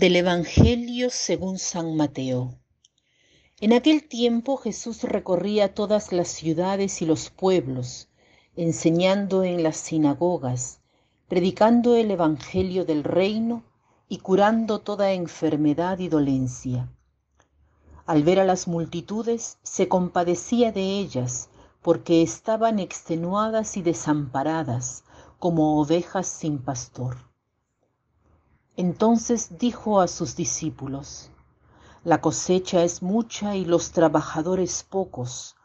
Del Evangelio según San Mateo. En aquel tiempo Jesús recorría todas las ciudades y los pueblos, enseñando en las sinagogas, predicando el Evangelio del reino y curando toda enfermedad y dolencia. Al ver a las multitudes, se compadecía de ellas, porque estaban extenuadas y desamparadas, como ovejas sin pastor. Entonces dijo a sus discípulos, La cosecha es mucha y los trabajadores pocos.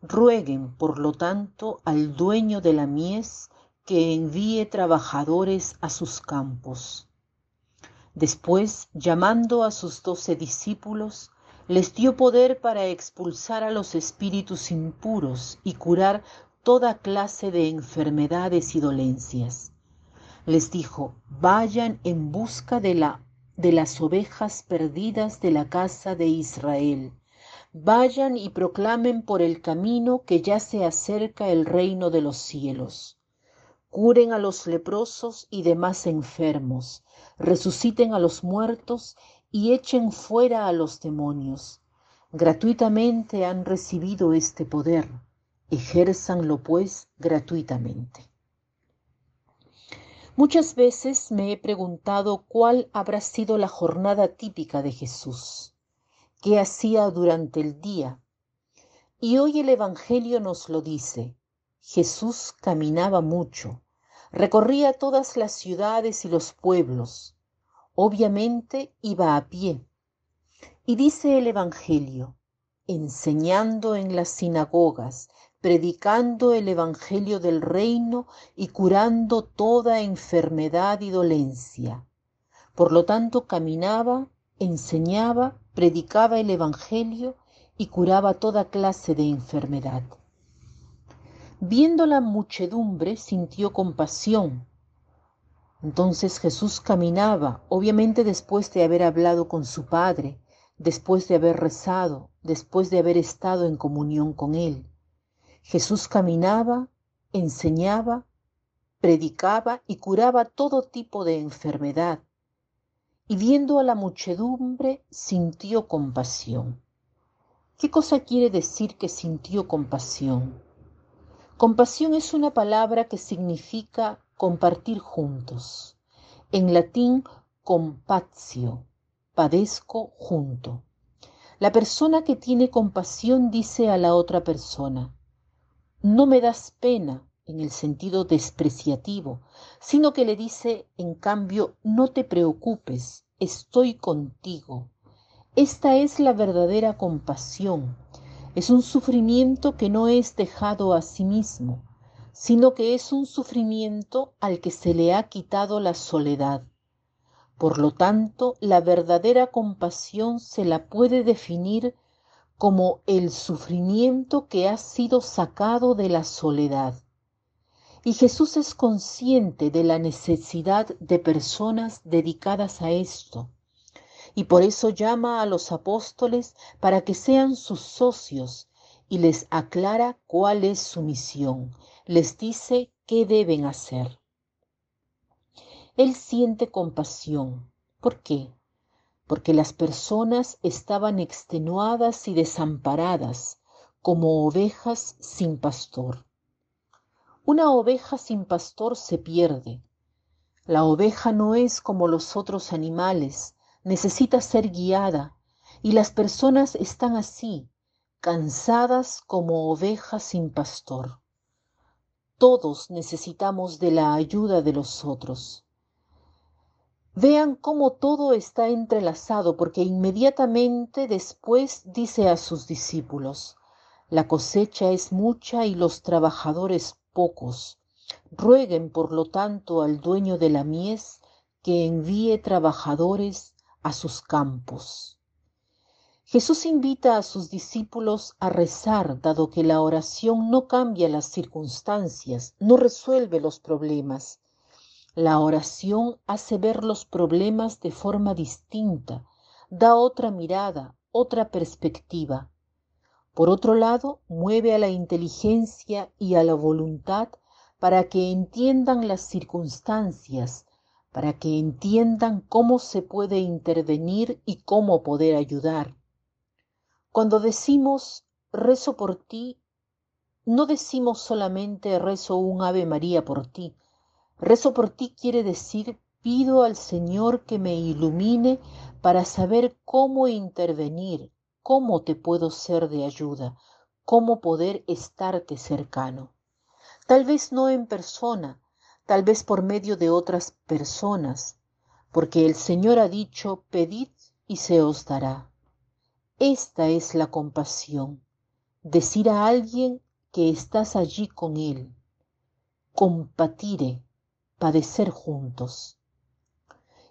Rueguen, por lo tanto, al dueño de la mies que envíe trabajadores a sus campos. Después, llamando a sus doce discípulos, les dio poder para expulsar a los espíritus impuros y curar toda clase de enfermedades y dolencias les dijo, vayan en busca de, la, de las ovejas perdidas de la casa de Israel. Vayan y proclamen por el camino que ya se acerca el reino de los cielos. Curen a los leprosos y demás enfermos, resuciten a los muertos y echen fuera a los demonios. Gratuitamente han recibido este poder, ejérzanlo pues gratuitamente. Muchas veces me he preguntado cuál habrá sido la jornada típica de Jesús, qué hacía durante el día. Y hoy el Evangelio nos lo dice. Jesús caminaba mucho, recorría todas las ciudades y los pueblos. Obviamente iba a pie. Y dice el Evangelio, enseñando en las sinagogas, predicando el Evangelio del reino y curando toda enfermedad y dolencia. Por lo tanto, caminaba, enseñaba, predicaba el Evangelio y curaba toda clase de enfermedad. Viendo la muchedumbre, sintió compasión. Entonces Jesús caminaba, obviamente después de haber hablado con su Padre, después de haber rezado, después de haber estado en comunión con Él. Jesús caminaba, enseñaba, predicaba y curaba todo tipo de enfermedad. Y viendo a la muchedumbre, sintió compasión. ¿Qué cosa quiere decir que sintió compasión? Compasión es una palabra que significa compartir juntos. En latín, compatio, padezco junto. La persona que tiene compasión dice a la otra persona, no me das pena en el sentido despreciativo, sino que le dice, en cambio, no te preocupes, estoy contigo. Esta es la verdadera compasión. Es un sufrimiento que no es dejado a sí mismo, sino que es un sufrimiento al que se le ha quitado la soledad. Por lo tanto, la verdadera compasión se la puede definir como el sufrimiento que ha sido sacado de la soledad. Y Jesús es consciente de la necesidad de personas dedicadas a esto. Y por eso llama a los apóstoles para que sean sus socios y les aclara cuál es su misión. Les dice qué deben hacer. Él siente compasión. ¿Por qué? Porque las personas estaban extenuadas y desamparadas como ovejas sin pastor. Una oveja sin pastor se pierde. La oveja no es como los otros animales, necesita ser guiada, y las personas están así, cansadas como ovejas sin pastor. Todos necesitamos de la ayuda de los otros. Vean cómo todo está entrelazado, porque inmediatamente después dice a sus discípulos, la cosecha es mucha y los trabajadores pocos. Rueguen, por lo tanto, al dueño de la mies que envíe trabajadores a sus campos. Jesús invita a sus discípulos a rezar, dado que la oración no cambia las circunstancias, no resuelve los problemas, la oración hace ver los problemas de forma distinta, da otra mirada, otra perspectiva. Por otro lado, mueve a la inteligencia y a la voluntad para que entiendan las circunstancias, para que entiendan cómo se puede intervenir y cómo poder ayudar. Cuando decimos rezo por ti, no decimos solamente rezo un Ave María por ti. Rezo por ti quiere decir pido al Señor que me ilumine para saber cómo intervenir, cómo te puedo ser de ayuda, cómo poder estarte cercano. Tal vez no en persona, tal vez por medio de otras personas, porque el Señor ha dicho, pedid y se os dará. Esta es la compasión, decir a alguien que estás allí con Él, compatire, padecer juntos.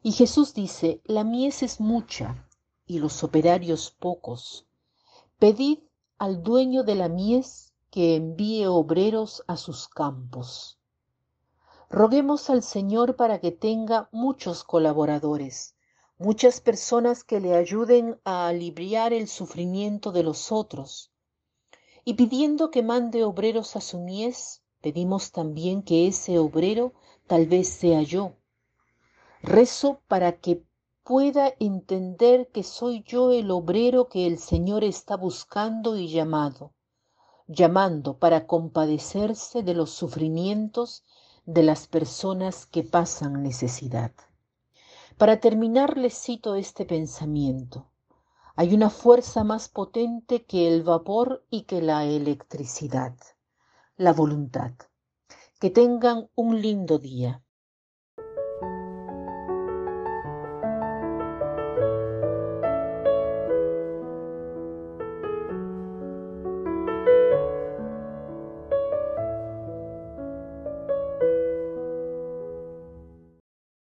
Y Jesús dice, la mies es mucha y los operarios pocos. Pedid al dueño de la mies que envíe obreros a sus campos. Roguemos al Señor para que tenga muchos colaboradores, muchas personas que le ayuden a aliviar el sufrimiento de los otros. Y pidiendo que mande obreros a su mies, pedimos también que ese obrero tal vez sea yo. Rezo para que pueda entender que soy yo el obrero que el Señor está buscando y llamado, llamando para compadecerse de los sufrimientos de las personas que pasan necesidad. Para terminar les cito este pensamiento. Hay una fuerza más potente que el vapor y que la electricidad, la voluntad. Que tengan un lindo día.